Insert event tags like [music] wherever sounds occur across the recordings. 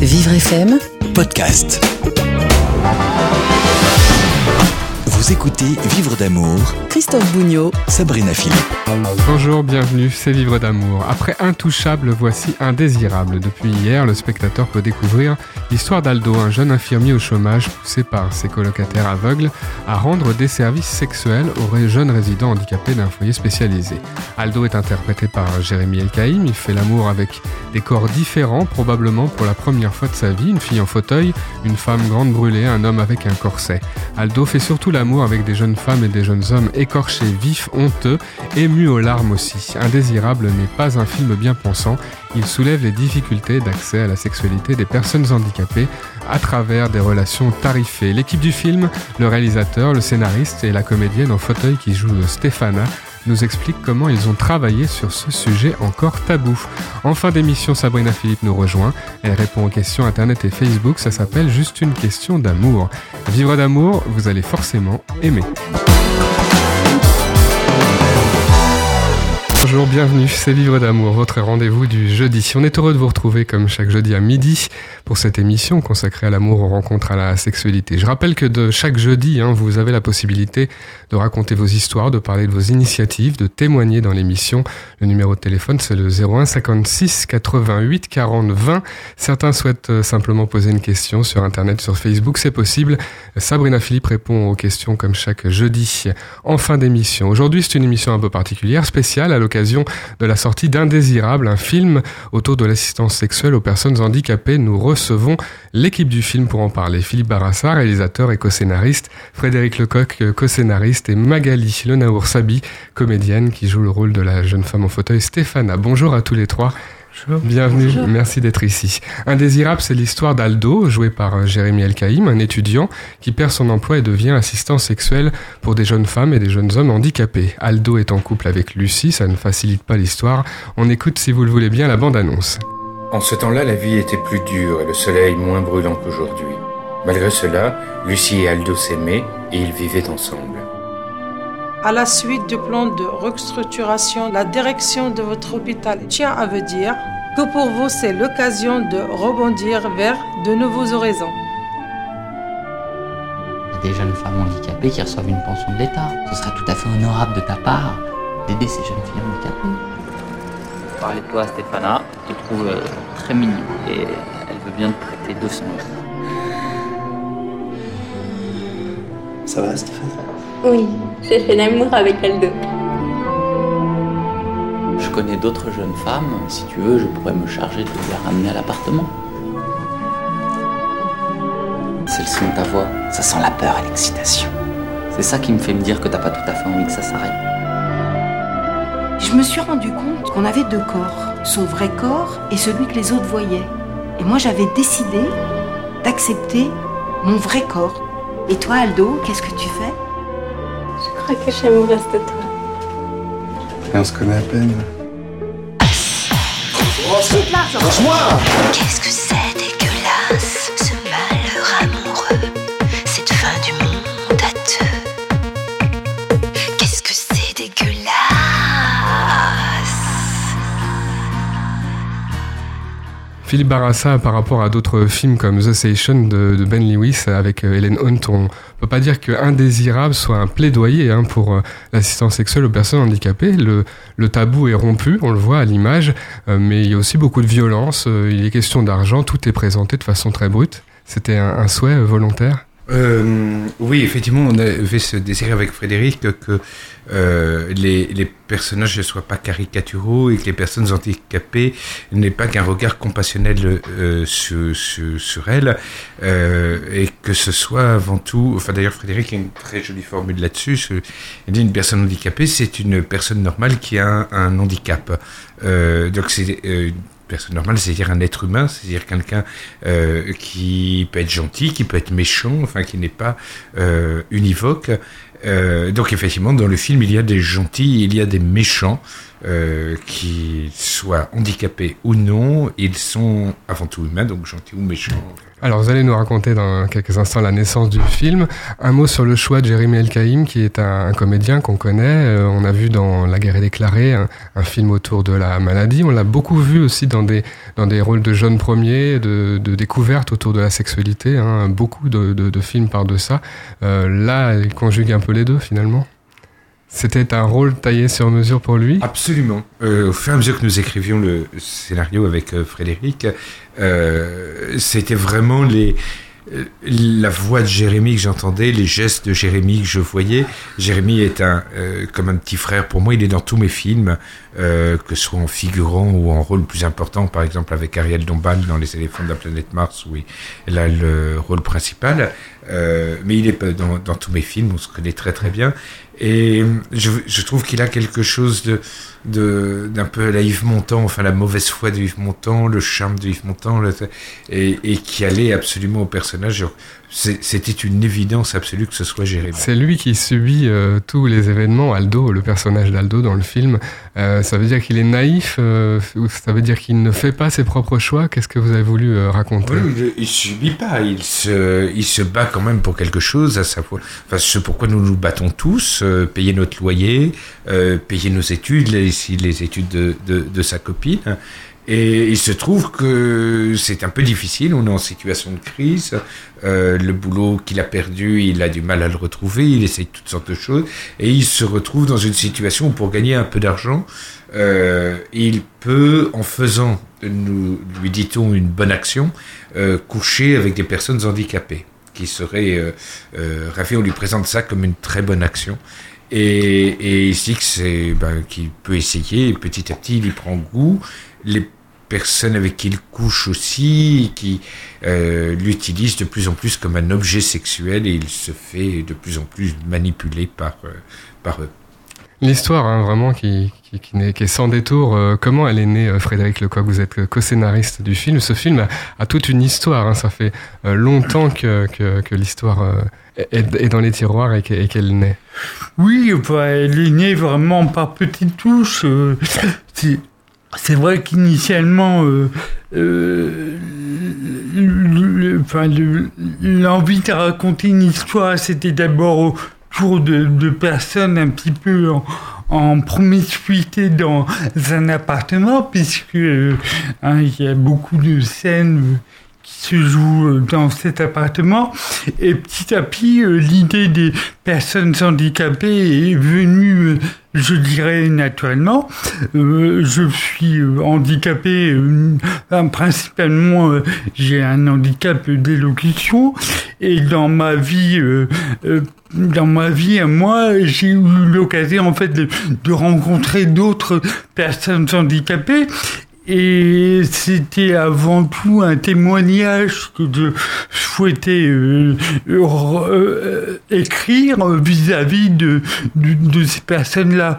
Vivre FM podcast. Vous écoutez Vivre d'amour, Christophe Bougnot Sabrina Philippe. Bonjour, bienvenue, c'est Vivre d'amour. Après Intouchable, voici Indésirable. Depuis hier, le spectateur peut découvrir l'histoire d'Aldo, un jeune infirmier au chômage poussé par ses colocataires aveugles à rendre des services sexuels aux jeunes résidents handicapés d'un foyer spécialisé. Aldo est interprété par Jérémy Elkaïm, il fait l'amour avec des corps différents, probablement pour la première fois de sa vie, une fille en fauteuil, une femme grande brûlée, un homme avec un corset. Aldo fait surtout l'amour avec des jeunes femmes et des jeunes hommes écorchés, vifs, honteux, émus aux larmes aussi. Indésirable n'est pas un film bien pensant, il soulève les difficultés d'accès à la sexualité des personnes handicapées à travers des relations tarifées. L'équipe du film, le réalisateur, le scénariste et la comédienne en fauteuil qui joue Stéphana nous explique comment ils ont travaillé sur ce sujet encore tabou. En fin d'émission, Sabrina Philippe nous rejoint. Elle répond aux questions Internet et Facebook. Ça s'appelle Juste une question d'amour. Vivre d'amour, vous allez forcément aimer. Bonjour, bienvenue, c'est Vivre d'amour, votre rendez-vous du jeudi. On est heureux de vous retrouver comme chaque jeudi à midi pour cette émission consacrée à l'amour, aux rencontres, à la sexualité. Je rappelle que de chaque jeudi, hein, vous avez la possibilité de raconter vos histoires, de parler de vos initiatives, de témoigner dans l'émission. Le numéro de téléphone, c'est le 01 56 88 40 20. Certains souhaitent euh, simplement poser une question sur Internet, sur Facebook, c'est possible. Sabrina Philippe répond aux questions comme chaque jeudi en fin d'émission. Aujourd'hui, c'est une émission un peu particulière, spéciale à de la sortie d'Indésirable, un film autour de l'assistance sexuelle aux personnes handicapées. Nous recevons l'équipe du film pour en parler. Philippe Barassa, réalisateur et co-scénariste, Frédéric Lecoq, co-scénariste, et Magali Lenaour Sabi, comédienne qui joue le rôle de la jeune femme en fauteuil Stéphana. Bonjour à tous les trois. Bienvenue, merci d'être ici. Indésirable, c'est l'histoire d'Aldo, joué par euh, Jérémy Elkaïm, un étudiant qui perd son emploi et devient assistant sexuel pour des jeunes femmes et des jeunes hommes handicapés. Aldo est en couple avec Lucie, ça ne facilite pas l'histoire. On écoute, si vous le voulez bien, la bande-annonce. En ce temps-là, la vie était plus dure et le soleil moins brûlant qu'aujourd'hui. Malgré cela, Lucie et Aldo s'aimaient et ils vivaient ensemble. À la suite du plan de restructuration, la direction de votre hôpital tient à vous dire que pour vous, c'est l'occasion de rebondir vers de nouveaux horizons. Il y a des jeunes femmes handicapées qui reçoivent une pension de l'État. Ce serait tout à fait honorable de ta part d'aider ces jeunes filles handicapées. Parler de toi à Stéphana, je te trouve euh, très mignon et elle veut bien te prêter 200 euros. Ça va, Stéphane? Oui, j'ai fait l'amour avec Aldo. Je connais d'autres jeunes femmes. Si tu veux, je pourrais me charger de les ramener à l'appartement. C'est le son de ta voix. Ça sent la peur et l'excitation. C'est ça qui me fait me dire que t'as pas tout à fait envie que ça s'arrête. Je me suis rendu compte qu'on avait deux corps. Son vrai corps et celui que les autres voyaient. Et moi, j'avais décidé d'accepter mon vrai corps. Et toi, Aldo, qu'est-ce que tu fais? Crois que je suis amoureuse de toi. Et on se connaît à peine. Qu'est-ce que c'est Philippe Barassa, par rapport à d'autres films comme The Station de, Ben Lewis avec euh, Helen Hunt, on peut pas dire que Indésirable soit un plaidoyer hein, pour euh, l'assistance sexuelle aux personnes handicapées. Le, tabou est rompu, on le voit à l'image, euh, mais il y a aussi beaucoup de violence, euh, il est question d'argent, tout est présenté de façon très brute. C'était un, souhait euh, volontaire? Euh, oui, effectivement, on avait ce désir avec Frédéric que euh, les, les personnages ne soient pas caricaturaux et que les personnes handicapées n'aient pas qu'un regard compassionnel euh, sur, sur, sur elles et que ce soit avant tout, enfin d'ailleurs Frédéric a une très jolie formule là-dessus, il dit une personne handicapée c'est une personne normale qui a un, un handicap. Donc c'est personne normale, c'est-à-dire un être humain, c'est-à-dire quelqu'un euh, qui peut être gentil, qui peut être méchant, enfin qui n'est pas euh, univoque. Euh, donc effectivement, dans le film, il y a des gentils, il y a des méchants, qui soient handicapés ou non, ils sont avant tout humains, donc gentils ou méchants. Alors vous allez nous raconter dans quelques instants la naissance du film. Un mot sur le choix de Jérémy El-Kaïm, qui est un, comédien qu'on connaît. Euh, on a vu dans La guerre est déclarée, un, film autour de la maladie. On l'a beaucoup vu aussi dans des, dans des rôles de jeunes premiers, de, découvertes autour de la sexualité. Hein. Beaucoup de films parlent de ça. Euh, là, il conjugue un peu les deux finalement. C'était un rôle taillé sur mesure pour lui Absolument. Euh, au fur et à mesure que nous écrivions le scénario avec euh, Frédéric, euh, c'était vraiment les, la voix de Jérémy que j'entendais, les gestes de Jérémy que je voyais. Jérémy est un, euh, comme un petit frère pour moi, il est dans tous mes films, euh, que ce soit en figurant ou en rôle plus important, par exemple avec Ariel Dombal dans Les éléphants de la planète Mars, où il a le rôle principal. Euh, mais il est dans, dans tous mes films, on se connaît très très bien. Et je, je trouve qu'il a quelque chose de de d'un peu la Yves Montand, enfin la mauvaise foi de Yves Montand, le charme de Yves Montand, et, et, qui allait absolument au personnage. C'était une évidence absolue que ce soit Jérémy. C'est lui qui subit euh, tous les événements. Aldo, le personnage d'Aldo dans le film, euh, ça veut dire qu'il est naïf, euh, ça veut dire qu'il ne fait pas ses propres choix? Qu'est-ce que vous avez voulu raconter? Oui, il, il, subit pas, il se, il se bat quand même pour quelque chose, à savoir, enfin, ce pourquoi nous nous battons tous, payer notre loyer, payer nos études, les, les études de, de, de sa copine. Et il se trouve que c'est un peu difficile, on est en situation de crise, euh, le boulot qu'il a perdu, il a du mal à le retrouver, il essaye toutes sortes de choses, et il se retrouve dans une situation où pour gagner un peu d'argent, euh, il peut, en faisant, nous, lui dit-on, une bonne action, euh, coucher avec des personnes handicapées, qui seraient ravées, on lui présente ça comme une très bonne action. Et, et ici, c'est ben, qu'il peut essayer, et petit à petit, il y prend goût. Les personnes avec qui il couche aussi, qui euh, l'utilisent de plus en plus comme un objet sexuel et il se fait de plus en plus manipuler par, euh, par eux. L'histoire, hein, vraiment, qui, qui, qui, est, qui, est, sans détour. Euh, comment elle est née, euh, Frédéric Lecoq? Vous êtes co-scénariste du film. Ce film a, a toute une histoire. Hein, ça fait euh, longtemps que, que, que l'histoire euh, est, est, dans les tiroirs et qu'elle naît. Oui, bah, elle est née vraiment par petites touches. Euh, c'est vrai qu'initialement, euh, euh, l'envie de raconter une histoire, c'était d'abord autour de, personnes un petit peu en, promiscuité dans un appartement, puisque euh, hein, il y a beaucoup de scènes qui se jouent dans cet appartement. Et petit à petit, euh, l'idée des personnes handicapées est venue, euh, je dirais, naturellement. Euh, je suis handicapé, principalement, j'ai un handicap d'élocution. Et dans ma vie, dans ma vie à moi, j'ai eu l'occasion, en fait, de rencontrer d'autres personnes handicapées et c'était avant tout un témoignage que je souhaitais euh, euh, écrire vis-à-vis -vis de, ces personnes-là.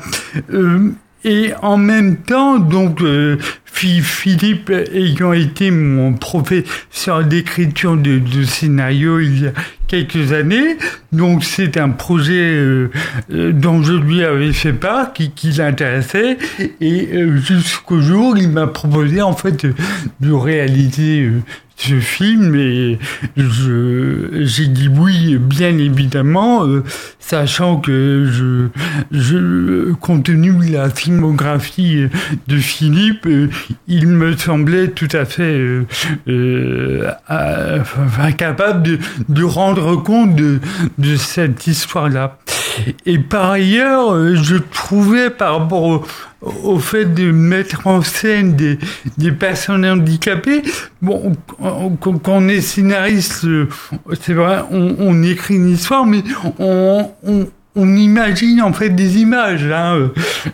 Euh, et en même temps, donc, euh, Philippe ayant été mon professeur d'écriture de, scénario il y a quelques années, donc c'est un projet euh, dont je lui avais fait part, qui, l'intéressait, et euh, jusqu'au jour il m'a proposé en fait de réaliser ce film et je j'ai dit oui bien évidemment euh, sachant que je je compte tenu de la filmographie de Philippe euh, il me semblait tout à fait euh, euh, incapable de, de rendre compte de, de cette histoire là et par ailleurs je trouvais par rapport au, au fait de mettre en scène des, des personnes handicapées. Bon, quand on est scénariste, c'est vrai, on, on, écrit une histoire, mais on, on, on imagine en fait des images. Hein,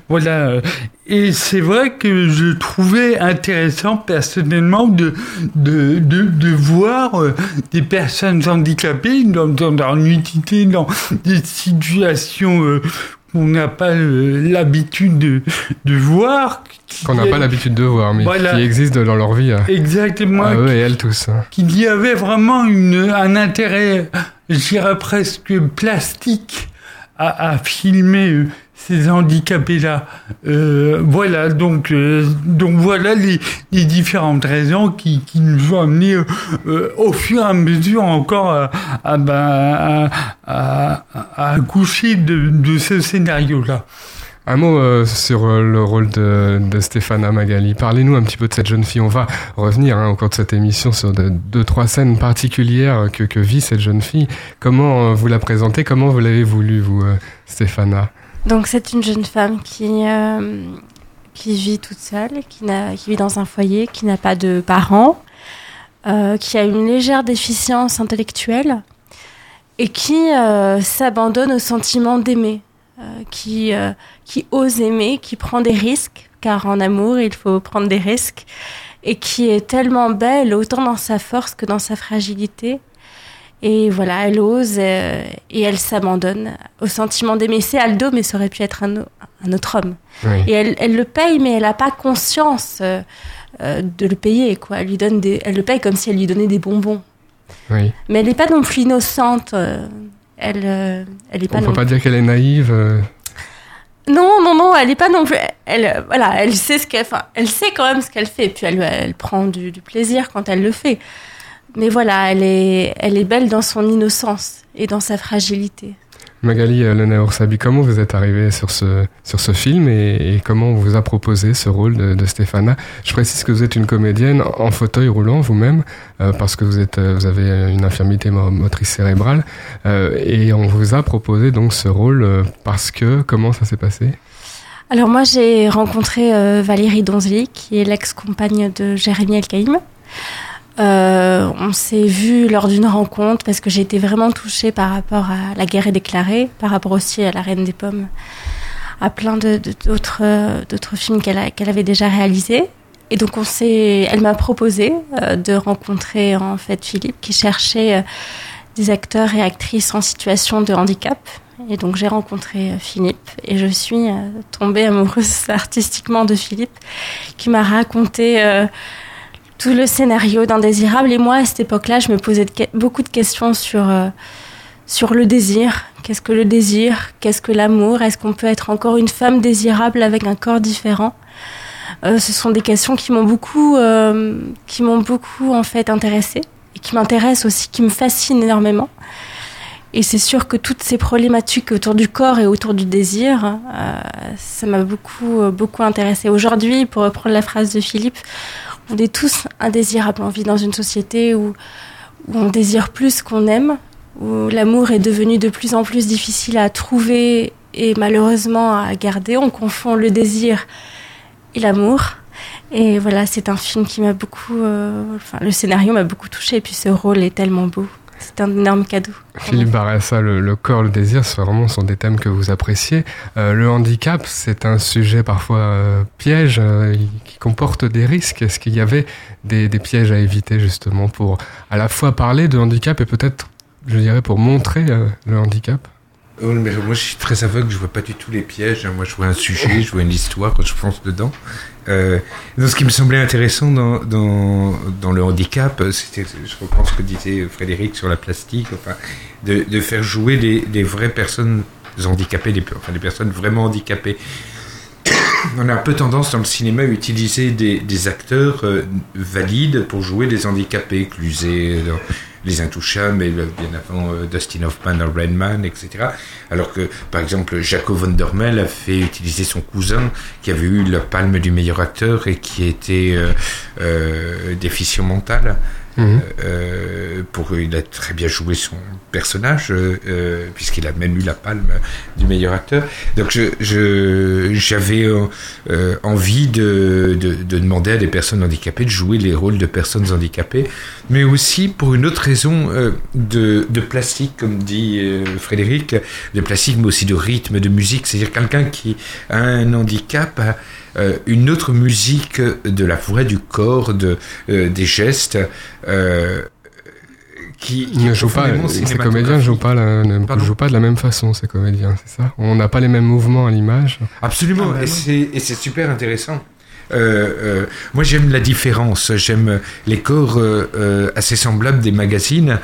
voilà. Et c'est vrai que je trouvais intéressant personnellement de, de, de, de voir des personnes handicapées dans, dans leur nudité, dans des situations qu'on n'a pas euh, l'habitude de, de voir. Qu'on n'a pas l'habitude de voir, mais voilà. qui existent dans leur vie. Exactement. À eux et elles tous. Hein. Qu'il y avait vraiment une, un intérêt, je dirais presque plastique, à, à filmer euh, ces handicapés-là. Euh, voilà, donc, euh, donc voilà les, les, différentes raisons qui, qui nous ont amenés euh, au fur et à mesure encore à, à, ben, à, à accoucher de, de ce scénario-là. Un mot sur le rôle de, de Stéphana Magali. Parlez-nous un petit peu de cette jeune fille. On va revenir hein, au cours de cette émission sur de, deux, trois scènes particulières que, que vit cette jeune fille. Comment vous la présentez? Comment vous l'avez voulu, vous, Stéphana? Donc, c'est une jeune femme qui, euh, vit toute seule, qui, vit dans un foyer, qui n'a pas de parents, euh, qui a une légère déficience intellectuelle et qui euh, s'abandonne au sentiment d'aimer. Qui, qui ose aimer, qui prend des risques, car en amour, il faut prendre des risques, et qui est tellement belle, autant dans sa force que dans sa fragilité. Et voilà, elle ose euh, et elle s'abandonne au sentiment d'aimer. C'est Aldo, mais ça aurait pu être un, un autre homme. Oui. Et elle, elle, le paye, mais elle n'a pas conscience euh, de le payer. Quoi. Elle, lui donne des, elle le paye comme si elle lui donnait des bonbons. Oui. Mais elle n'est pas non plus innocente. Elle, euh, elle est pas. On peut pas dire qu'elle est naïve. Euh... Non, non, non, elle est pas non plus. Elle, voilà, elle sait ce qu'elle, elle sait quand même ce qu'elle fait. Puis elle, elle prend du, du, plaisir quand elle le fait. Mais voilà, elle est, elle est belle dans son innocence et dans sa fragilité. Magali Lena Ursabi, comment vous êtes arrivée sur ce, sur ce film et, et, comment on vous a proposé ce rôle de, de Stéphana? Je précise que vous êtes une comédienne en fauteuil roulant vous-même euh, parce que vous, êtes, vous avez une infirmité motrice cérébrale euh, et on vous a proposé donc ce rôle euh, parce que comment ça s'est passé? Alors moi j'ai rencontré euh, Valérie Donzely qui est l'ex-compagne de Jérémy Elkaïm. Euh, on s'est vu lors d'une rencontre parce que j'ai été vraiment touchée par rapport à La guerre est déclarée, par rapport aussi à La Reine des Pommes, à plein d'autres d'autres films qu'elle qu avait déjà réalisés. Et donc on s'est, elle m'a proposé euh, de rencontrer en fait Philippe qui cherchait euh, des acteurs et actrices en situation de handicap. Et donc j'ai rencontré euh, Philippe et je suis tombée amoureuse [laughs] artistiquement de Philippe qui m'a raconté tout le scénario d'Indésirable. Et moi, à cette époque-là, je me posais beaucoup de questions sur, euh, sur le désir. Qu'est-ce que le désir? Qu'est-ce que l'amour? Est-ce qu'on peut être encore une femme désirable avec un corps différent? Euh, Ce sont des questions qui m'ont beaucoup, euh, qui m'ont beaucoup en fait intéressée et qui m'intéressent aussi, qui me fascinent énormément. Et c'est sûr que toutes ces problématiques autour du corps et autour du désir, ça m'a beaucoup, beaucoup intéressée. Aujourd'hui, pour reprendre la phrase de Philippe, on est tous indésirables. On vit dans une société où, on désire plus qu'on aime, où l'amour est devenu de plus en plus difficile à trouver et malheureusement à garder. On confond le désir et l'amour. Et voilà, c'est un film qui m'a beaucoup. Euh, enfin, le scénario m'a beaucoup touché et puis ce rôle est tellement beau. C'est un énorme cadeau. Philippe Barassa, le, le, corps, le désir, ce vraiment sont des thèmes que vous appréciez. Euh, le handicap, c'est un sujet parfois euh, piège euh, qui comporte des risques. Est-ce qu'il y avait des, des, pièges à éviter justement pour à la fois parler de handicap et peut-être, je dirais, pour montrer euh, le handicap? Oh, mais moi, je suis très aveugle, je vois pas du tout les pièges. Moi, je vois un sujet, je vois une histoire, je fonce dedans. Euh, ce qui me semblait intéressant dans, dans, le handicap, c'était, je reprends ce que disait Frédéric sur la plastique, enfin, de, faire jouer des, vraies personnes handicapées, des, personnes vraiment handicapées. [coughs] On a un peu tendance dans le cinéma à utiliser des, acteurs euh, valides pour jouer des handicapés, dans, les Intouchables, mais bien avant euh, Dustin Hoffman dans Rain Man, etc. Alors que, par exemple, Jaco von der Mel a fait utiliser son cousin qui avait eu la palme du meilleur acteur et qui était euh, euh, déficient mental. Mmh. Euh, pour il a très bien joué son personnage euh, puisqu'il a même eu la palme du meilleur acteur donc je j'avais euh, envie de, de, de, demander à des personnes handicapées de jouer les rôles de personnes handicapées mais aussi pour une autre raison euh, de, de plastique comme dit euh, Frédéric de plastique mais aussi de rythme de musique c'est-à-dire quelqu'un qui a un handicap euh, une autre musique de la voix du corps, de, euh, des gestes. Euh, qui, qui ne joue pas, ces comédiens ne jouent pas, la, ne jouent pas de la même façon, ces comédiens, c'est ça? On n'a pas les mêmes mouvements à l'image? Absolument, ah, et c'est super intéressant. Euh, euh, moi, j'aime la différence. J'aime les corps euh, assez semblables des magazines,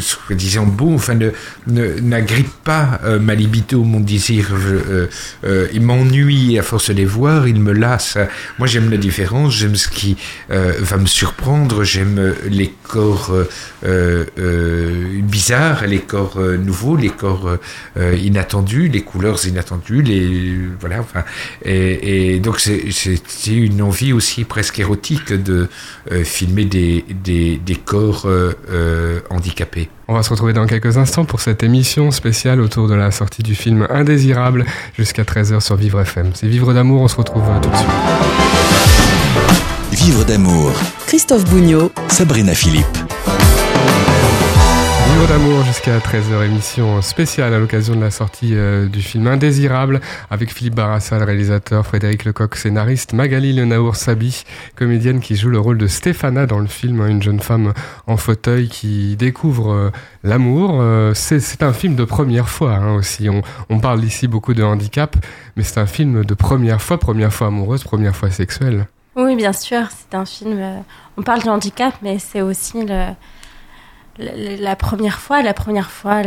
soi-disant beaux, enfin, n'agrippent pas ma libido, mon désir. Ils m'ennuient à force de les voir, ils me lassent. Moi, j'aime la différence, j'aime ce qui va me surprendre, j'aime les corps bizarres, les corps nouveaux, les corps inattendus, les couleurs inattendues, les voilà. Enfin, et donc c'est une envie aussi presque érotique de euh, filmer des des, des corps euh, euh, handicapés. On va se retrouver dans quelques instants pour cette émission spéciale autour de la sortie du film Indésirable jusqu'à 13h sur Vivre FM. C'est Vivre d'amour, on se retrouve tout de suite. Vivre d'amour. Christophe Bougnot. Sabrina Philippe. D'amour jusqu'à 13h, émission spéciale à l'occasion de la sortie euh, du film Indésirable avec Philippe Barassa, le réalisateur, Frédéric Lecoq, scénariste, Magali Lenaour Sabi, comédienne qui joue le rôle de Stéphana dans le film, une jeune femme en fauteuil qui découvre euh, l'amour. Euh, c'est un film de première fois hein, aussi. On, on parle ici beaucoup de handicap, mais c'est un film de première fois, première fois amoureuse, première fois sexuelle. Oui, bien sûr, c'est un film. on parle du handicap, mais c'est aussi le, la première fois, la première fois,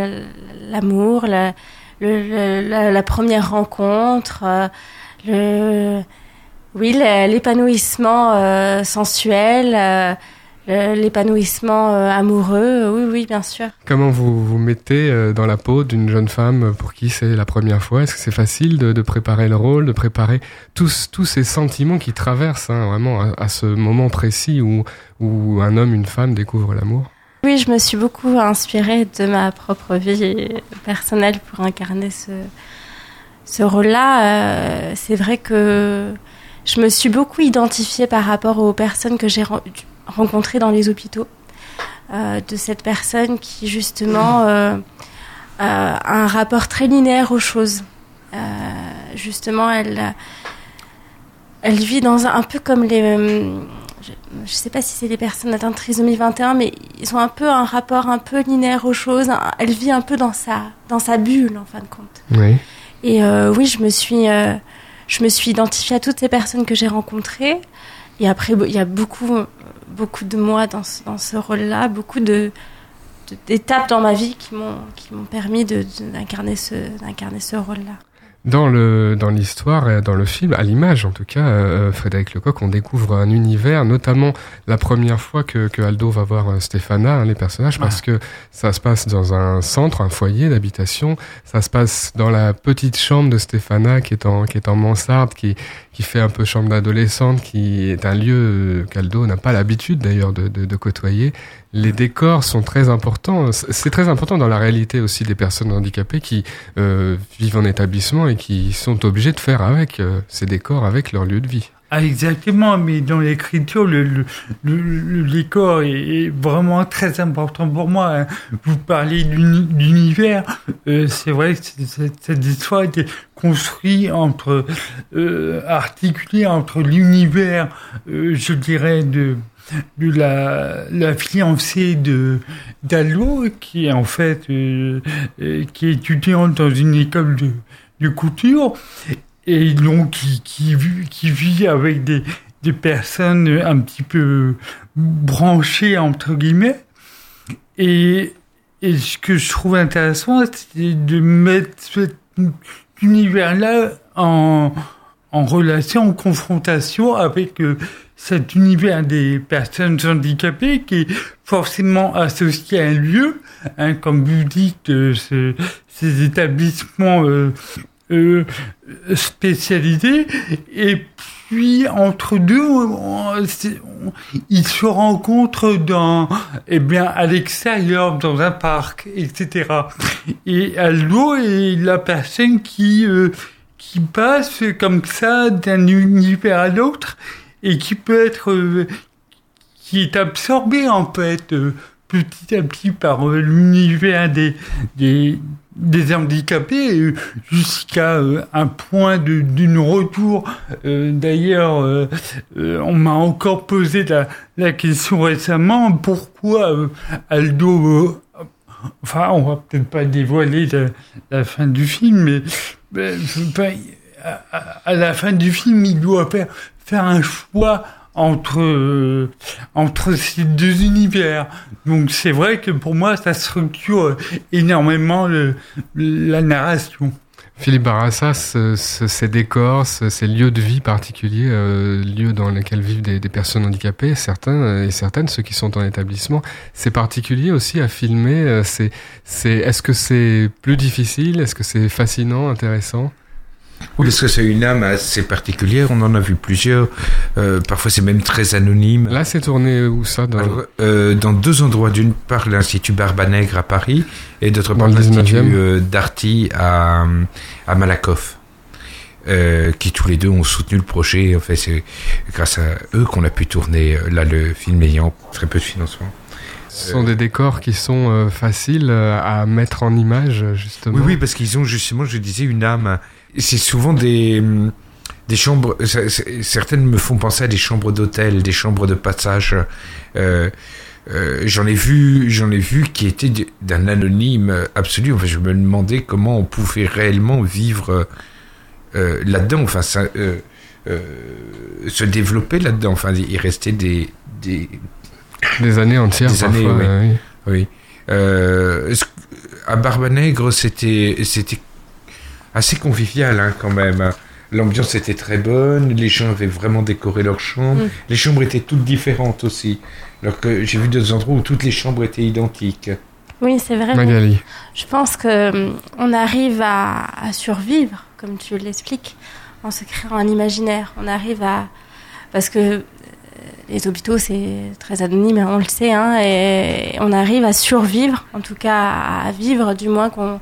l'amour, la, la, première rencontre, euh, le, oui, l'épanouissement euh, sensuel, euh, l'épanouissement amoureux. Oui, oui, bien sûr. Comment vous vous mettez dans la peau d'une jeune femme pour qui c'est la première fois? Est-ce que c'est facile de, de préparer le rôle, de préparer tous, tous ces sentiments qui traversent hein, vraiment à, à ce moment précis où, où un homme, une femme découvrent l'amour? Oui, je me suis beaucoup inspirée de ma propre vie personnelle pour incarner ce, ce rôle-là. Euh, c'est vrai que je me suis beaucoup identifiée par rapport aux personnes que j'ai ren- rencontrées dans les hôpitaux. Euh, de cette personne qui, justement, euh, a un rapport très linéaire aux choses. Euh, justement, elle, elle vit dans un, un peu comme les. Je ne sais pas si c'est des personnes atteintes de trisomie 21, mais ils ont un peu un rapport un peu linéaire aux choses. Un- Elle vit un peu dans sa, dans sa bulle, en fin de compte. Oui. Et euh, oui, je me suis, euh, je me suis identifiée à toutes ces personnes que j'ai rencontrées. Et après, il y a beaucoup, beaucoup de moi dans ce, dans ce rôle-là, beaucoup de de- d'étapes dans ma vie qui m'ont qui m'ont permis de de- d'incarner ce d'incarner ce rôle-là. Dans le dans l'histoire, et dans le film, à l'image en tout cas, euh, Frédéric Lecoq, on découvre un univers, notamment la première fois que, que Aldo va voir euh, Stéphana, hein, les personnages, parce que ça se passe dans un centre, un foyer d'habitation. Ça se passe dans la petite chambre de Stéphana qui est en qui est en mansarde, qui qui fait un peu chambre d'adolescente, qui est un lieu euh, qu'Aldo n'a pas l'habitude d'ailleurs de, de, de côtoyer. Les décors sont très importants. C'est très important dans la réalité aussi des personnes handicapées qui euh, vivent en établissement et qui sont obligés de faire avec euh, ces décors, avec leur lieu de vie. Ah, exactement, mais dans l'écriture, le, le, le, décor est, vraiment très important pour moi. hein. Vous parlez d'uni- d'univers, euh, c'est vrai que cette histoire été construite entre, euh, articulée entre l'univers, euh, je dirais, de, de la, la fiancée de d'Allo, qui est en fait, euh, euh, qui est étudiante dans une école de, de couture, et donc qui, qui, vit- qui vit avec des, des personnes un petit peu branchées, entre guillemets. Et, et ce que je trouve intéressant, c'est de mettre cet univers-là en, en relation, en confrontation avec euh, cet univers des personnes handicapées qui est forcément associé à un lieu, hein, comme vous dites, euh, ce- ces établissements euh, euh, spécialisés, et puis entre deux, ils se rencontrent dans, eh bien, à l'extérieur, dans un parc, etc. Et Aldo est la personne qui euh, qui passe comme ça d'un univers à l'autre et qui peut être euh, qui est absorbé en fait euh, petit à petit par euh, l'univers des, des des handicapés jusqu'à un point d'une retour. D'ailleurs on m'a encore posé la, la question récemment pourquoi Aldo enfin on va peut-être pas dévoiler la, fin du film mais à, à la fin du film, il doit faire, un choix entre, euh, entre ces deux univers. Donc c'est vrai que pour moi, ça structure énormément la narration. Philippe Barassa, ce- ce- ces décors, ce- ces lieux de vie particuliers, euh, lieux dans lesquels vivent des, des personnes handicapées, certains euh, et certaines, ceux qui sont en établissement, c'est particulier aussi à filmer. euh, C'est, c'est, est-ce que c'est plus difficile? Est-ce que c'est fascinant, intéressant? Oui, parce que c'est une âme assez particulière. On en a vu plusieurs. Euh, parfois, c'est même très anonyme. Là, c'est tourné où ça dans... Alors, euh, dans deux endroits. D'une part, l'Institut Barbanègre à Paris et d'autre part, le 19e. l'Institut euh, Darty à, à Malakoff. Euh, qui tous les deux ont soutenu le projet. En fait, c'est grâce à eux qu'on a pu tourner là le film ayant très peu de financement. Ce sont des décors qui sont euh, faciles à mettre en image, justement. Oui, oui, parce qu'ils ont justement, je disais, une âme. C'est souvent des, des chambres. Certaines me font penser à des chambres d'hôtel, des chambres de passage. Euh, euh, j'en ai vu, j'en ai vu qui étaient d'un anonyme absolu. Enfin, je me demandais comment on pouvait réellement vivre euh, là-dedans. Enfin, ça, se développer là-dedans. Enfin, il restait des, des Des années entières, des années, parfois, oui. oui. À Barbanègre, c'était c'était assez convivial hein, quand même. L'ambiance était très bonne, les gens avaient vraiment décoré leurs chambres. Mm. Les chambres étaient toutes différentes aussi. Alors que j'ai vu deux endroits où toutes les chambres étaient identiques. Oui, c'est vrai. Magali. Je pense que hum, on arrive à, à survivre, comme tu l'expliques, en se créant un imaginaire. On arrive à parce que euh, les hôpitaux c'est très anonyme, hein, on le sait, hein, et on arrive à survivre, en tout cas à vivre du moins qu'on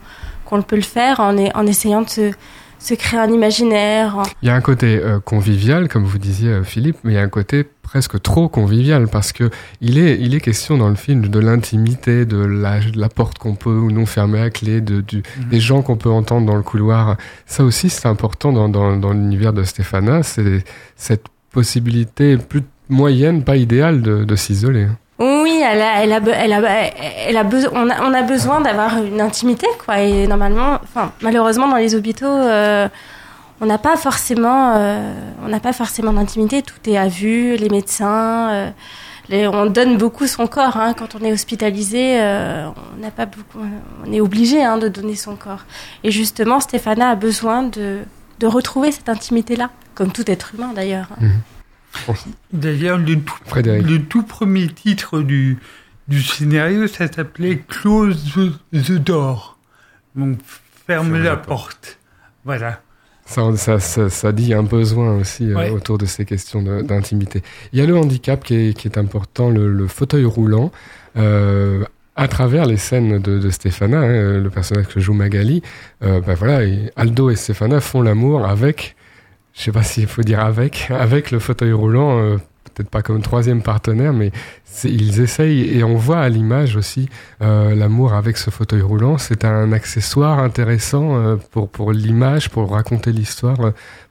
qu'on peut le faire en, est- en essayant de se, se créer un imaginaire. Il y a un côté euh, convivial, comme vous disiez euh, Philippe, mais il y a un côté presque trop convivial parce que il est, il est question dans le film de l'intimité, de la, de la porte qu'on peut ou non fermer à clé, de, du, des gens qu'on peut entendre dans le couloir. Ça aussi, c'est important dans, dans, dans l'univers de Stéphana, c'est cette possibilité plus moyenne, pas idéale, de, de s'isoler. Oui, elle a, elle a, elle a, elle a besoin, on a, on a besoin d'avoir une intimité, quoi. Et normalement, enfin, malheureusement, dans les hôpitaux, euh, on n'a pas forcément, euh, on n'a pas forcément d'intimité. Tout est à vue, les médecins, euh, on donne beaucoup son corps. Hein, quand on est hospitalisé, on n'a pas beaucoup, on est obligé hein, de donner son corps. Et justement, Stéphana a besoin de, de retrouver cette intimité-là, comme tout être humain d'ailleurs. hein. D'ailleurs, le tout, Frédéric. le tout premier titre du, du scénario, ça s'appelait Close the, door. Donc, ferme, la, la porte. Voilà. Ça, ça, ça, ça dit un besoin aussi euh, autour de ces questions d'intimité. Il y a le handicap qui est, qui est important, le, le fauteuil roulant. Euh, à travers les scènes de, de Stéphana, hein, le personnage que joue Magali, euh, ben voilà, et Aldo et Stéphana font l'amour avec, je sais pas s'il faut dire avec, avec le fauteuil roulant, euh, peut-être pas comme troisième partenaire, mais ils essayent et on voit à l'image aussi euh, l'amour avec ce fauteuil roulant. C'est un accessoire intéressant euh, pour pour l'image, pour raconter l'histoire,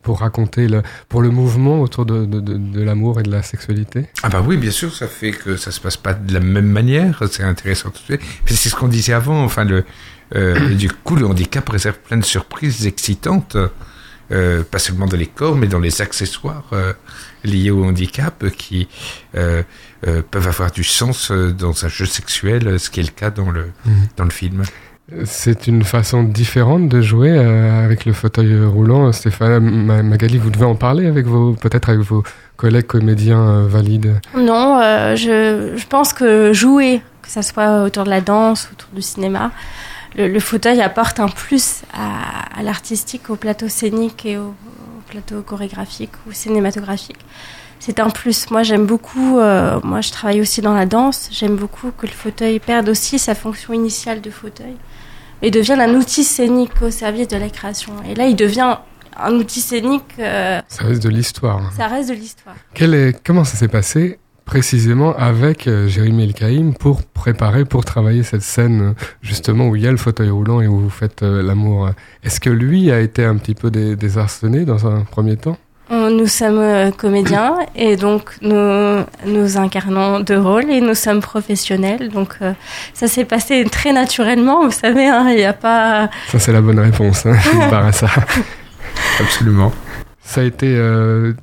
pour raconter le pour le mouvement autour de de, l'amour et de la sexualité. Ah bah oui, bien sûr, ça fait que ça se passe pas de la même manière. C'est intéressant tout de suite. C'est ce qu'on disait avant. Enfin, du coup, le handicap réserve plein de surprises excitantes. Euh, pas seulement dans les corps, mais dans les accessoires euh, liés au handicap qui euh, euh, peuvent avoir du sens dans un jeu sexuel, ce qui est le cas dans le, Mhm. dans le film. C'est une façon différente de jouer euh, avec le fauteuil roulant. Stéphane Ma- Magali, vous devez en parler avec vos peut-être avec vos collègues comédiens euh, valides. Non, euh, je, je pense que jouer, que ça soit autour de la danse, autour du cinéma, le, le fauteuil apporte un plus à, à l'artistique, au plateau scénique et au, au plateau chorégraphique ou cinématographique. C'est un plus. Moi, j'aime beaucoup. euh, moi, je travaille aussi dans la danse. J'aime beaucoup que le fauteuil perde aussi sa fonction initiale de fauteuil et devienne un outil scénique au service de la création. Et là, il devient un outil scénique. euh, Ça reste de l'histoire. ça reste de l'histoire. Comment ça s'est passé précisément avec euh, Jérémy Elkaïm pour préparer, pour travailler cette scène euh, justement où il y a le fauteuil roulant et où vous faites euh, l'amour Est-ce que lui a été un petit peu dé- désarçonné dans un premier temps? On- Nous sommes euh, comédiens [coughs] et donc nous, nous incarnons deux rôles et nous sommes professionnels. Donc euh, ça s'est passé très naturellement, vous savez, hein, il n'y a pas... Ça c'est la bonne réponse, hein, Philippe Barassa. [laughs] Absolument. Ça a été euh,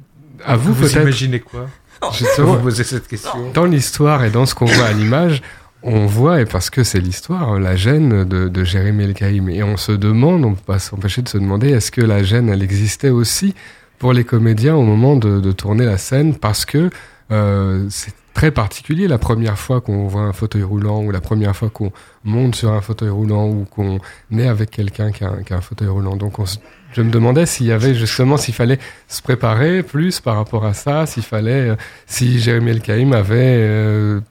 à vous, Vous peut-être? imaginez quoi? Justement, [laughs] Vous posez cette question. Dans l'histoire et dans ce qu'on voit à l'image, on voit, et parce que c'est l'histoire, la gêne de, de Jérémy El-Kaïm. Et on se demande, on peut pas s'empêcher de se demander, est-ce que la gêne, elle existait aussi pour les comédiens au moment de, de tourner la scène? Parce que euh, c'est très particulier la première fois qu'on voit un fauteuil roulant ou la première fois qu'on monte sur un fauteuil roulant ou qu'on est avec quelqu'un qui, a un- qui a un fauteuil roulant. Donc on se- je me demandais s'il y avait justement, s'il fallait se préparer plus par rapport à ça, s'il fallait, euh, si Jérémy El-Kaïm avait euh,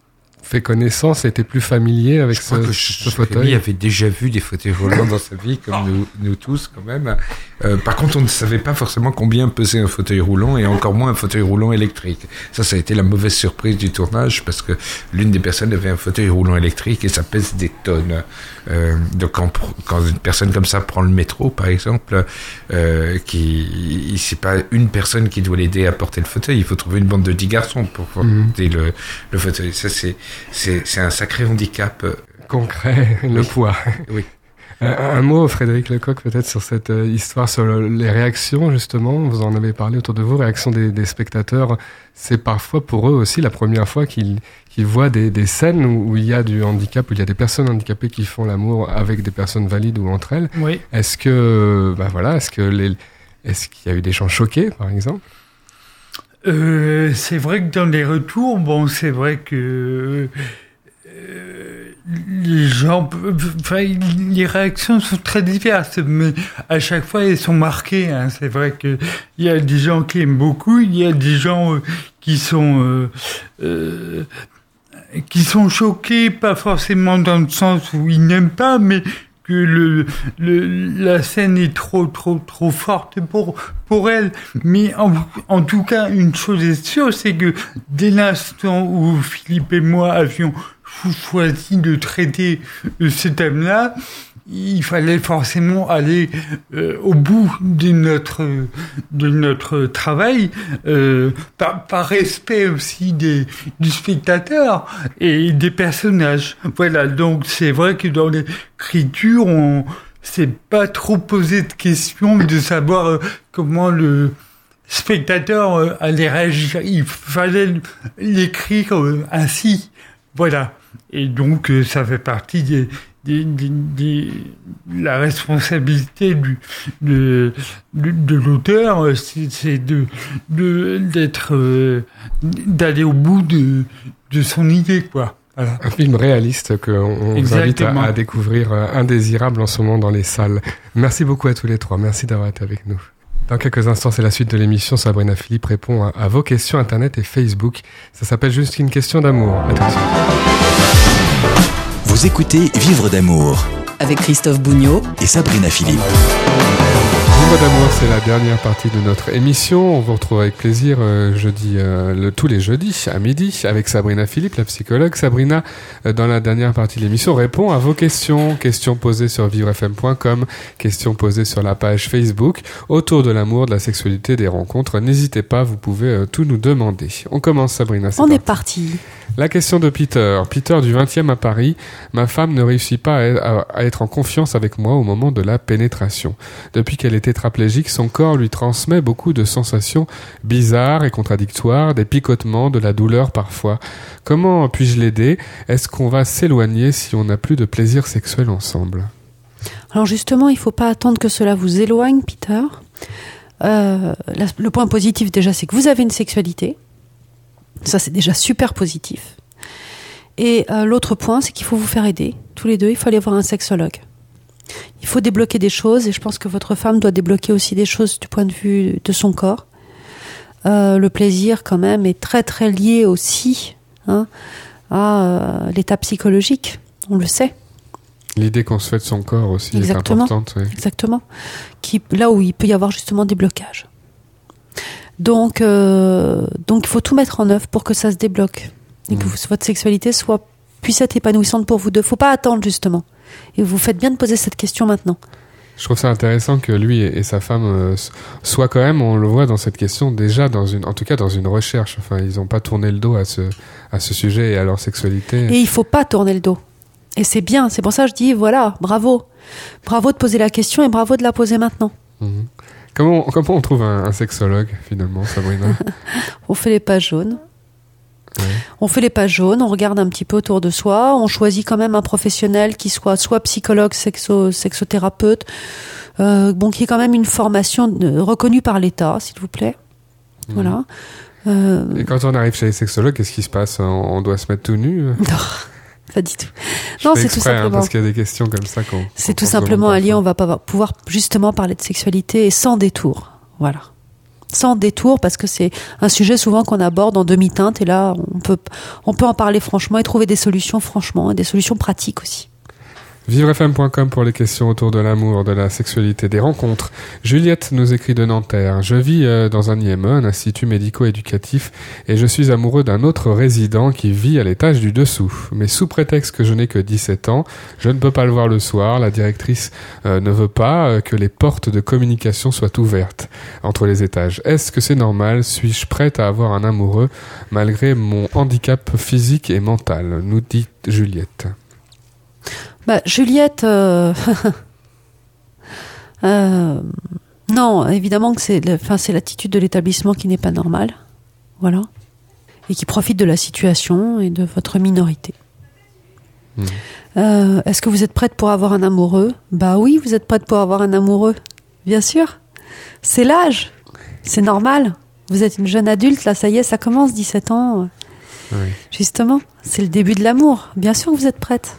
fait connaissance, était plus familier avec Je crois ce, que ce Jérémy fauteuil. avait déjà vu des fauteuils roulants dans sa vie, comme nous, nous tous quand même. Euh, par contre, on ne savait pas forcément combien pesait un fauteuil roulant et encore moins un fauteuil roulant électrique. Ça, ça a été la mauvaise surprise du tournage parce que l'une des personnes avait un fauteuil roulant électrique et ça pèse des tonnes. Euh, donc quand, quand une personne comme ça prend le métro, par exemple, euh, qui c'est pas une personne qui doit l'aider à porter le fauteuil, il faut trouver une bande de 10 garçons pour Mhm. porter le, le fauteuil. Ça, c'est c'est un sacré handicap. Concret, le poids. Oui. Euh, un mot, Frédéric Lecoq, peut-être sur cette euh, histoire, sur le- les réactions, justement. Vous en avez parlé autour de vous, réactions des, des spectateurs. C'est parfois pour eux aussi la première fois qu'ils voient des, des scènes où, où il y a du handicap, où il y a des personnes handicapées qui font l'amour avec des personnes valides ou entre elles. Oui. Est-ce que, bah voilà, est-ce que les, est-ce qu'il y a eu des gens choqués, par exemple? Euh, c'est vrai que dans les retours, bon, c'est vrai que euh, les gens, enfin, les réactions sont très diverses, mais à chaque fois elles sont marquées. hein. C'est vrai que il y a des gens qui aiment beaucoup, il y a des gens euh, qui sont euh, euh, qui sont choqués, pas forcément dans le sens où ils n'aiment pas, mais que le, le, la scène est trop, trop, trop forte pour, pour elle. Mais en, en tout cas, une chose est sûre, c'est que dès l'instant où Philippe et moi avions choisi de traiter euh, ce thème-là, il fallait forcément aller euh, au bout de notre de notre travail euh, par, respect aussi des du spectateur et des personnages. Voilà donc c'est vrai que dans l'écriture on s'est pas trop posé de questions de savoir comment le spectateur allait réagir. Il fallait l'écrire ainsi. Voilà et donc euh, ça fait partie des des, des, des- la responsabilité du, de, de, de l'auteur, euh, c'est de de- d'être euh, d'aller au bout de, de son idée, quoi. Voilà. Un film réaliste qu'on on vous invite à, à découvrir, euh, indésirable en ce moment dans les salles. Merci beaucoup à tous les trois. Merci d'avoir été avec nous. Dans quelques instants, c'est la suite de l'émission. Sabrina Philippe répond à, à vos questions Internet et Facebook. Ça s'appelle juste une question d'amour. À tout de suite. Vous écoutez Vivre d'amour Avec Christophe Bougnot et Sabrina Philippe. D'amour, c'est la dernière partie de notre émission. On vous retrouve avec plaisir euh, jeudi, euh, le, tous les jeudis à midi avec Sabrina Philippe, la psychologue. Sabrina, euh, dans la dernière partie de l'émission, répond à vos questions. Questions posées sur vivrefm.com, questions posées sur la page Facebook autour de l'amour, de la sexualité, des rencontres. N'hésitez pas, vous pouvez tout nous demander. On commence, Sabrina. On parti. est parti. La question de Peter. Peter du 20e à Paris. Ma femme ne réussit pas à, à- à être en confiance avec moi au moment de la pénétration. Depuis qu'elle est tétraplégique, son corps lui transmet beaucoup de sensations bizarres et contradictoires, des picotements, de la douleur parfois. Comment puis-je l'aider? Est-ce qu'on va s'éloigner si on n'a plus de plaisir sexuel ensemble? Alors justement, il ne faut pas attendre que cela vous éloigne, Peter. Euh, le point positif déjà, c'est que vous avez une sexualité. Ça, c'est déjà super positif. Et euh, l'autre point, c'est qu'il faut vous faire aider. Tous les deux, il faut aller voir un sexologue. Il faut débloquer des choses, et je pense que votre femme doit débloquer aussi des choses du point de vue de son corps. Euh, le plaisir, quand même, est très très lié aussi hein, à euh, l'état psychologique. On le sait. L'idée qu'on se fait de son corps aussi Exactement. est importante. oui. Exactement. Qui, là où il peut y avoir justement des blocages. Donc, euh, donc il faut tout mettre en œuvre pour que ça se débloque et que vous- votre sexualité soit puisse être épanouissante pour vous deux. Faut pas attendre justement. Et vous faites bien de poser cette question maintenant. Je trouve ça intéressant que lui et, sa femme euh, soient quand même, on le voit dans cette question, déjà dans une, en tout cas dans une recherche. Enfin, ils n'ont pas tourné le dos à ce, à ce sujet et à leur sexualité. Et il faut pas tourner le dos. Et c'est bien. C'est pour ça que je dis voilà, bravo, bravo de poser la question et bravo de la poser maintenant. Mhm. Comment, comment on trouve un, un sexologue finalement, Sabrina? [laughs] On fait les pages jaunes. On fait les pages jaunes, on regarde un petit peu autour de soi, on choisit quand même un professionnel qui soit soit psychologue, sexo, sexothérapeute, euh, bon, qui ait quand même une formation de- reconnue par l'État, s'il vous plaît. Voilà. Euh, Et quand on arrive chez les sexologues, qu'est-ce qui se passe? On, doit se mettre tout nu? [laughs] Non, pas du tout. Je Non, c'est tout hein, simplement. parce qu'il y a des questions comme ça qu'on. C'est tout simplement lien, on va pas pouvoir justement parler de sexualité et sans détour. Voilà. Sans détour, parce que c'est un sujet souvent qu'on aborde en demi-teinte, et là, on peut, on peut en parler franchement et trouver des solutions franchement, et des solutions pratiques aussi. Vivrefm.com pour les questions autour de l'amour, de la sexualité, des rencontres. Juliette nous écrit de Nanterre. Je vis euh, dans un IME, un institut médico-éducatif, et je suis amoureux d'un autre résident qui vit à l'étage du dessous. Mais sous prétexte que je n'ai que 17 ans, je ne peux pas le voir le soir. La directrice euh, ne veut pas euh, que les portes de communication soient ouvertes entre les étages. Est-ce que c'est normal? Suis-je prête à avoir un amoureux malgré mon handicap physique et mental? Nous dit Juliette. Bah, Juliette, euh, [laughs] euh, non, évidemment que c'est, le- enfin, c'est l'attitude de l'établissement qui n'est pas normale, voilà, et qui profite de la situation et de votre minorité. Hmm. Euh, est-ce que vous êtes prête pour avoir un amoureux? Bah oui, vous êtes prête pour avoir un amoureux, bien sûr. C'est l'âge, c'est normal. Vous êtes une jeune adulte, là, ça y est, ça commence, 17 ans. Oui. Justement, c'est le début de l'amour. Bien sûr que vous êtes prête.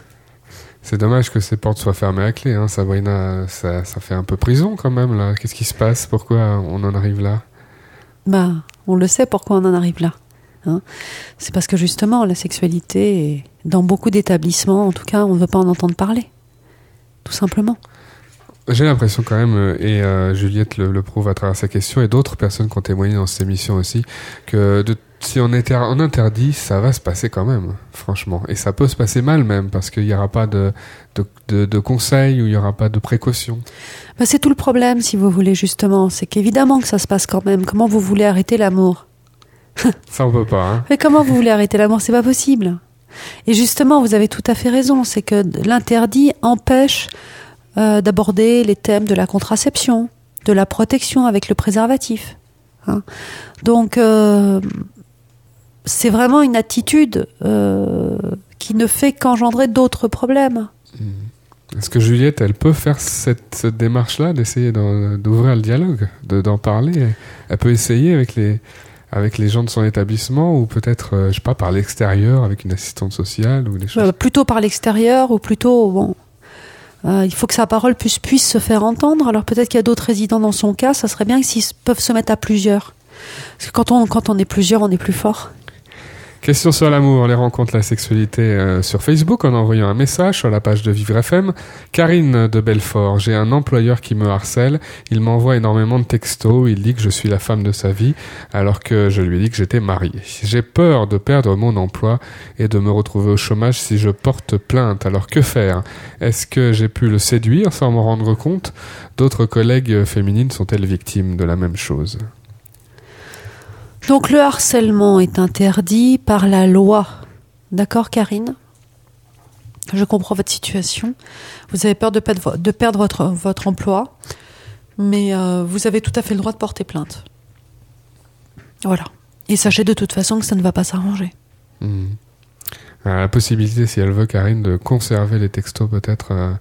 C'est dommage que ces portes soient fermées à clé, hein, Sabrina. Ça, ça fait un peu prison quand même, là. Qu'est-ce qui se passe? Pourquoi on en arrive là? Bah, on le sait pourquoi on en arrive là. hein. C'est parce que justement, la sexualité, est- dans beaucoup d'établissements, en tout cas, on ne veut pas en entendre parler. Tout simplement. J'ai l'impression quand même, euh, et euh, Juliette le, le prouve à travers sa question, et d'autres personnes qui ont témoigné dans cette émission aussi, que de, si on, était, on interdit, ça va se passer quand même, franchement. Et ça peut se passer mal même, parce qu'il n'y aura pas de, de, de, de conseils ou il n'y aura pas de précautions. Bah, c'est tout le problème, si vous voulez, justement. C'est qu'évidemment que ça se passe quand même. Comment vous voulez arrêter l'amour? [laughs] Ça, on peut pas, hein. Mais comment vous voulez arrêter l'amour? C'est pas possible. Et justement, vous avez tout à fait raison. C'est que l'interdit empêche euh, d'aborder les thèmes de la contraception, de la protection avec le préservatif. hein. Donc, euh, c'est vraiment une attitude euh, qui ne fait qu'engendrer d'autres problèmes. Est-ce que Juliette, elle peut faire cette, cette démarche-là, d'essayer d'ouvrir le dialogue, de- d'en parler? Elle peut essayer avec les, avec les gens de son établissement ou peut-être, euh, je sais pas, par l'extérieur avec une assistante sociale ou des choses? Euh, plutôt par l'extérieur ou plutôt bon euh, il faut que sa parole puisse, puisse se faire entendre. Alors peut-être qu'il y a d'autres résidents dans son cas ça serait bien s'ils peuvent se mettre à plusieurs. Parce que quand on quand on est plusieurs on est plus fort Question sur l'amour, les rencontres, la sexualité euh, sur Facebook en envoyant un message sur la page de Vivre FM. Karine de Belfort, j'ai un employeur qui me harcèle. Il m'envoie énormément de textos. Il dit que je suis la femme de sa vie alors que je lui ai dit que j'étais marié. J'ai peur de perdre mon emploi et de me retrouver au chômage si je porte plainte. Alors que faire? Est-ce que j'ai pu le séduire sans m'en rendre compte? D'autres collègues féminines sont-elles victimes de la même chose? Donc le harcèlement est interdit par la loi d'accord Karine? Je comprends votre situation vous avez peur de perdre, vo- de perdre votre, votre emploi mais euh, vous avez tout à fait le droit de porter plainte voilà et sachez de toute façon que ça ne va pas s'arranger Hmm. Euh, La possibilité, si elle veut, Karine, de conserver les textos peut-être euh,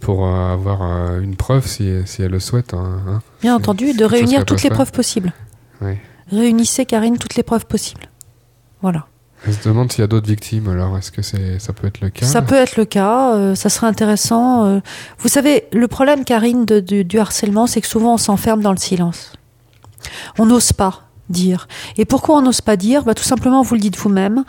pour avoir une preuve si, si elle le souhaite. hein, hein. Bien entendu, de réunir toutes les preuves possibles. Oui. Réunissez, Karine, toutes les preuves possibles. Voilà. Elle se demande s'il y a d'autres victimes, alors est-ce que c'est, ça peut être le cas? Ça peut être le cas, euh, ça serait intéressant. euh. Vous savez, le problème, Karine, de- du harcèlement, c'est que souvent on s'enferme dans le silence. On n'ose pas dire. Et pourquoi on n'ose pas dire? Bah, Tout simplement, vous le dites vous-même.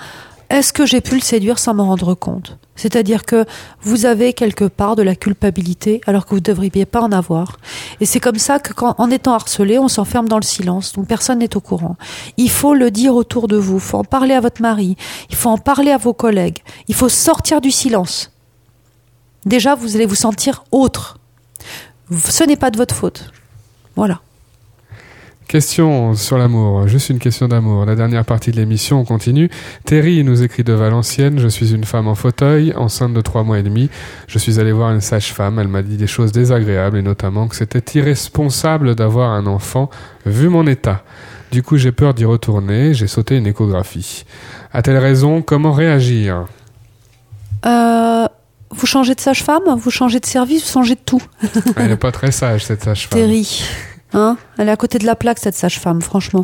Est-ce que j'ai pu le séduire sans m'en rendre compte? C'est-à-dire que vous avez quelque part de la culpabilité alors que vous ne devriez pas en avoir. Et c'est comme ça que, en étant harcelé, on s'enferme dans le silence. Donc personne n'est au courant. Il faut le dire autour de vous. Il faut en parler à votre mari. Il faut en parler à vos collègues. Il faut sortir du silence. Déjà, vous allez vous sentir autre. Ce n'est pas de votre faute. Voilà. Question sur l'amour, juste une question d'amour. La dernière partie de l'émission, on continue. Terry nous écrit de Valenciennes, je suis une femme en fauteuil, enceinte de trois mois et demi. Je suis allé voir une sage-femme, elle m'a dit des choses désagréables et notamment que c'était irresponsable d'avoir un enfant vu mon état. Du coup, j'ai peur d'y retourner, j'ai sauté une échographie. A-t-elle raison? Comment réagir? Euh, vous changez de sage-femme, vous changez de service, vous changez de tout? Elle n'est pas très sage, cette sage-femme. Terry. Hein Elle est à côté de la plaque, cette sage-femme, franchement.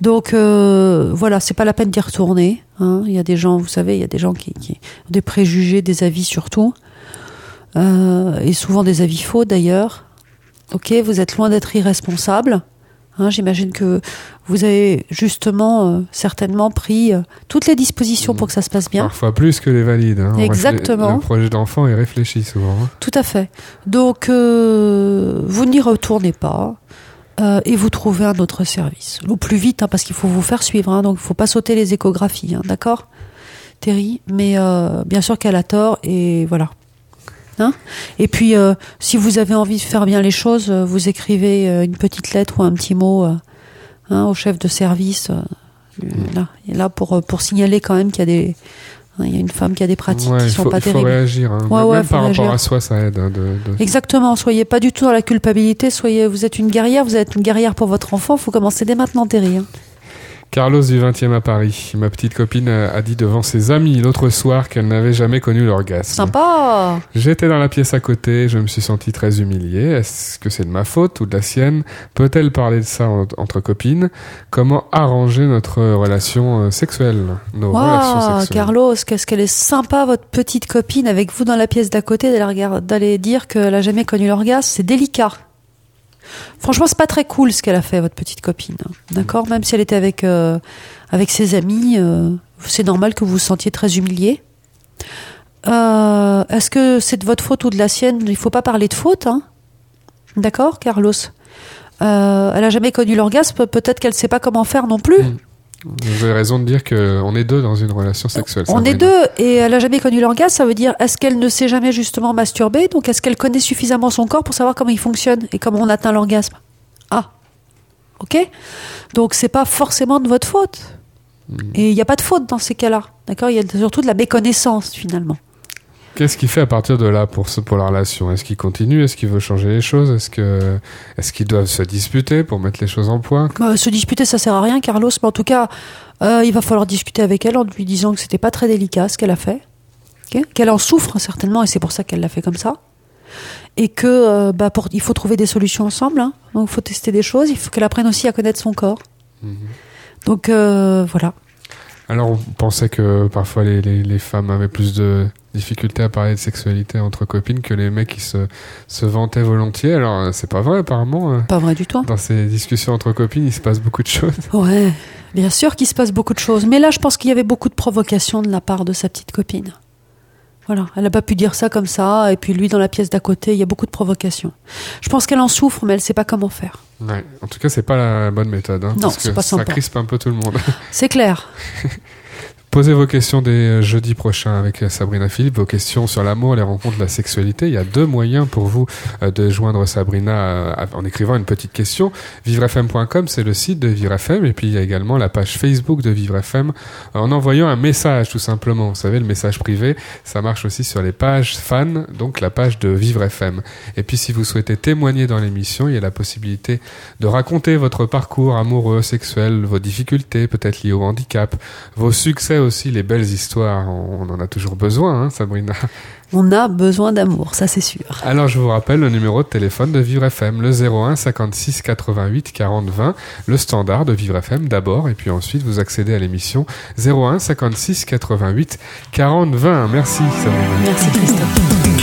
Donc euh, voilà, c'est pas la peine d'y retourner. Hein. Il y a des gens, vous savez, il y a des gens qui, qui ont des préjugés, des avis surtout, euh, et souvent des avis faux d'ailleurs. Ok, vous êtes loin d'être irresponsable. Hein, J'imagine que vous avez justement euh, certainement pris euh, toutes les dispositions pour que ça se passe bien. Parfois plus que les valides. hein. Exactement. Le projet d'enfant est réfléchi souvent. hein. Tout à fait. Donc, euh, vous n'y retournez pas et vous trouvez un autre service. Au plus vite, parce qu'il faut vous faire suivre. donc, il faut pas sauter les échographies, d'accord? Terry, mais bien sûr qu'elle a tort et voilà. Hein et puis, euh, si vous avez envie de faire bien les choses, euh, vous écrivez euh, une petite lettre ou un petit mot hein, au chef de service. là, il est là pour, pour signaler quand même qu'il y a des... hein, Il y a une femme qui a des pratiques Ouais, qui il sont faut, pas il faut terribles. réagir. hein. Ouais, Même ouais, par rapport à soi, ça aide. hein, de, de- Exactement, soyez pas du tout dans la culpabilité, soyez, vous êtes une guerrière, vous êtes une guerrière pour votre enfant, faut commencer dès maintenant, Terry. hein. Carlos du 20e à Paris. Ma petite copine a a dit devant ses amis l'autre soir qu'elle n'avait jamais connu l'orgasme. Sympa J'étais dans la pièce à côté, je me suis senti très humilié. Est-ce que c'est de ma faute ou de la sienne? Peut-elle parler de ça en- entre copines? Comment arranger notre relation euh, sexuelle? Nos relations sexuelles Carlos, qu'est-ce qu'elle est sympa, votre petite copine, avec vous dans la pièce d'à côté, d'aller dire qu'elle a jamais connu l'orgasme, c'est délicat. Franchement, c'est pas très cool ce qu'elle a fait, votre petite copine. hein. D'accord? Même si elle était avec, euh, avec ses amis, euh, c'est normal que vous vous sentiez très humilié. Euh, Est-ce que c'est de votre faute ou de la sienne? Il faut pas parler de faute, hein D'accord, Carlos? Elle a jamais connu l'orgasme, peut-être qu'elle sait pas comment faire non plus. Vous avez raison de dire qu'on est deux dans une relation sexuelle. On est deux et elle a jamais connu l'orgasme, ça veut dire est-ce qu'elle ne s'est jamais justement masturbée? Donc est-ce qu'elle connaît suffisamment son corps pour savoir comment il fonctionne et comment on atteint l'orgasme? Ah, ok. Donc c'est pas forcément de votre faute. Et il n'y a pas de faute dans ces cas-là, d'accord? Il y a surtout de la méconnaissance finalement. Qu'est-ce qu'il fait à partir de là pour, ce- pour la relation? Est-ce qu'il continue? Est-ce qu'il veut changer les choses? Est-ce que est-ce qu'ils doivent se disputer pour mettre les choses en point? Euh, se disputer, ça sert à rien, Carlos, mais en tout cas, euh, il va falloir discuter avec elle en lui disant que c'était pas très délicat ce qu'elle a fait, qu'elle en souffre certainement et c'est pour ça qu'elle l'a fait comme ça, et que euh, bah, pour, il faut trouver des solutions ensemble. hein. donc, il faut tester des choses. Il faut qu'elle apprenne aussi à connaître son corps. Donc euh, voilà. Alors on pensait que parfois les, les, les femmes avaient plus de difficultés à parler de sexualité entre copines que les mecs qui se, se vantaient volontiers. Alors euh, c'est pas vrai apparemment. euh. Pas vrai du tout. Dans ces discussions entre copines, il se passe beaucoup de choses. [laughs] Ouais, bien sûr qu'il se passe beaucoup de choses. Mais là, je pense qu'il y avait beaucoup de provocation de la part de sa petite copine. Voilà, elle n'a pas pu dire ça comme ça. Et puis lui, dans la pièce d'à côté, il y a beaucoup de provocation. Je pense qu'elle en souffre, mais elle ne sait pas comment faire. Ouais. En tout cas, c'est pas la bonne méthode. Hein, Non, parce c'est que pas ça sympa. crispe un peu tout le monde. C'est clair. [laughs] Posez vos questions dès euh, jeudi prochain avec euh, Sabrina Philippe, vos questions sur l'amour, les rencontres, la sexualité. Il y a deux moyens pour vous euh, de joindre Sabrina en écrivant une petite question. VivreFM.com, c'est le site de VivreFM. Et puis il y a également la page Facebook de VivreFM en envoyant un message tout simplement. Vous savez, le message privé, ça marche aussi sur les pages fans, donc la page de VivreFM. Et puis si vous souhaitez témoigner dans l'émission, il y a la possibilité de raconter votre parcours amoureux, sexuel, vos difficultés, peut-être liées au handicap, vos succès aussi, les belles histoires. On en a toujours besoin, hein, Sabrina. [laughs] On a besoin d'amour, ça c'est sûr. Alors je vous rappelle le numéro de téléphone de Vivre FM, le 01 56 88 40 20, le standard de Vivre FM d'abord, et puis ensuite vous accédez à l'émission 01 56 88 40 20. Merci Sabrina. Merci Christophe.